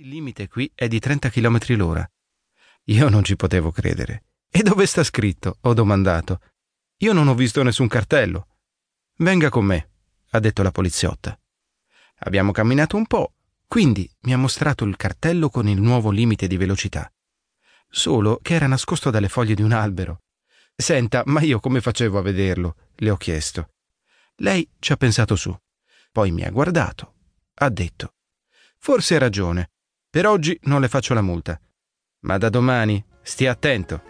Il limite qui è di 30 km l'ora. Io non ci potevo credere. E dove sta scritto? ho domandato. Io non ho visto nessun cartello. Venga con me, ha detto la poliziotta. Abbiamo camminato un po', quindi mi ha mostrato il cartello con il nuovo limite di velocità. Solo che era nascosto dalle foglie di un albero. Senta, ma io come facevo a vederlo? le ho chiesto. Lei ci ha pensato su. Poi mi ha guardato. Ha detto. Forse ha ragione. Per oggi non le faccio la multa. Ma da domani stia attento.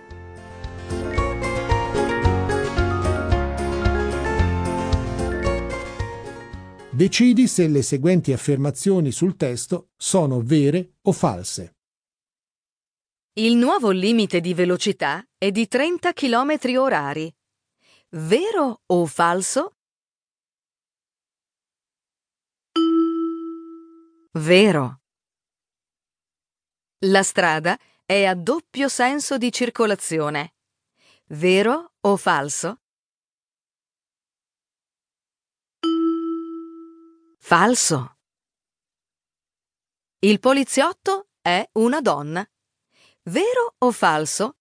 Decidi se le seguenti affermazioni sul testo sono vere o false. Il nuovo limite di velocità è di 30 km orari. Vero o falso? Vero. La strada è a doppio senso di circolazione. Vero o falso? Falso. Il poliziotto è una donna. Vero o falso?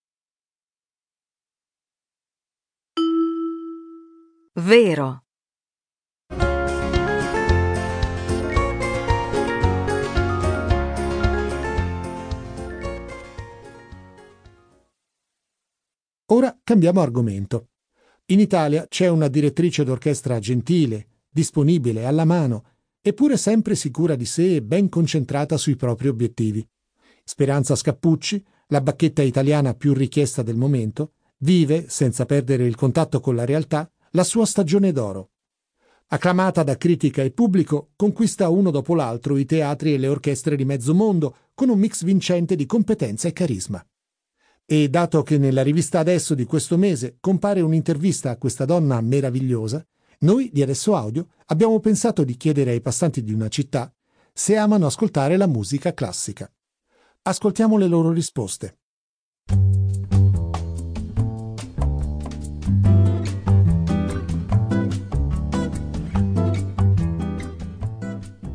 Vero. Ora cambiamo argomento. In Italia c'è una direttrice d'orchestra gentile, disponibile, alla mano, eppure sempre sicura di sé e ben concentrata sui propri obiettivi. Speranza Scappucci, la bacchetta italiana più richiesta del momento, vive, senza perdere il contatto con la realtà, la sua stagione d'oro. Acclamata da critica e pubblico, conquista uno dopo l'altro i teatri e le orchestre di mezzo mondo con un mix vincente di competenza e carisma. E dato che nella rivista Adesso di questo mese compare un'intervista a questa donna meravigliosa, noi di Adesso Audio abbiamo pensato di chiedere ai passanti di una città se amano ascoltare la musica classica. Ascoltiamo le loro risposte.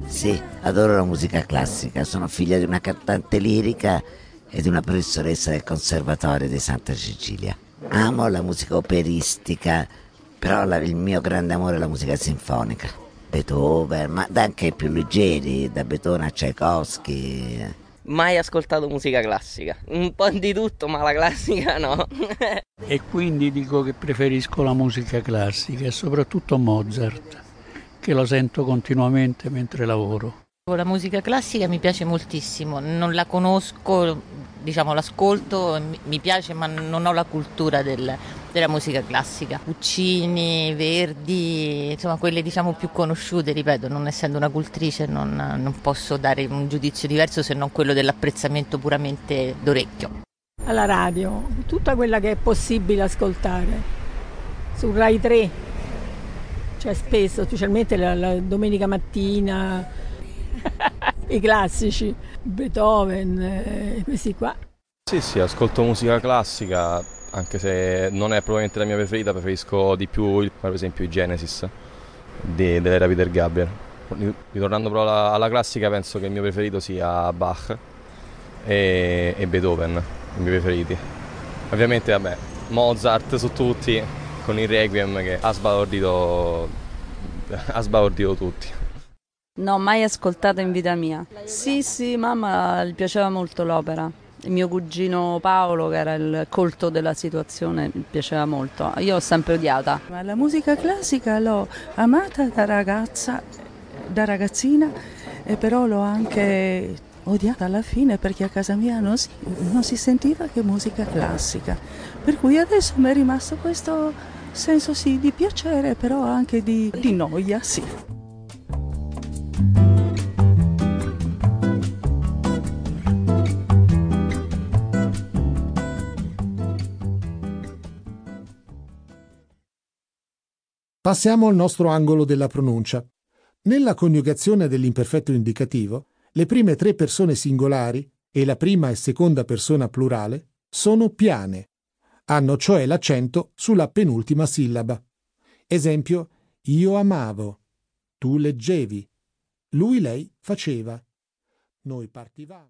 Sì, adoro la musica classica, sono figlia di una cantante lirica e di una professoressa del Conservatorio di Santa Cecilia. Amo la musica operistica, però la, il mio grande amore è la musica sinfonica. Beethoven, ma anche più leggeri, da Beethoven a Tchaikovsky. Mai ascoltato musica classica, un po' di tutto, ma la classica no. e quindi dico che preferisco la musica classica e soprattutto Mozart, che lo sento continuamente mentre lavoro. La musica classica mi piace moltissimo, non la conosco, diciamo l'ascolto, mi piace ma non ho la cultura del, della musica classica. Puccini, Verdi, insomma quelle diciamo più conosciute, ripeto, non essendo una cultrice non, non posso dare un giudizio diverso se non quello dell'apprezzamento puramente d'orecchio. Alla radio, tutta quella che è possibile ascoltare, su Rai 3, cioè spesso, specialmente la, la domenica mattina i classici, Beethoven, eh, questi qua. Sì, sì, ascolto musica classica, anche se non è probabilmente la mia preferita, preferisco di più per esempio i Genesis di, dell'era Peter Gabriel. Ritornando però alla, alla, classica, penso che il mio preferito sia Bach e, e Beethoven, i miei preferiti. Ovviamente, vabbè, Mozart su tutti, con il Requiem che ha sbalordito, ha sbalordito tutti. No, mai ascoltato in vita mia. Sì, sì, mamma gli piaceva molto l'opera. Il mio cugino Paolo, che era il colto della situazione, mi piaceva molto. Io l'ho sempre odiata. Ma la musica classica l'ho amata da ragazza, da ragazzina, e però l'ho anche odiata alla fine perché a casa mia non si, non si sentiva che musica classica. Per cui adesso mi è rimasto questo senso sì di piacere, però anche di, di noia, sì. Passiamo al nostro angolo della pronuncia. Nella coniugazione dell'imperfetto indicativo, le prime tre persone singolari e la prima e seconda persona plurale sono piane. Hanno cioè l'accento sulla penultima sillaba. Esempio, io amavo, tu leggevi, lui lei faceva. Noi partivamo.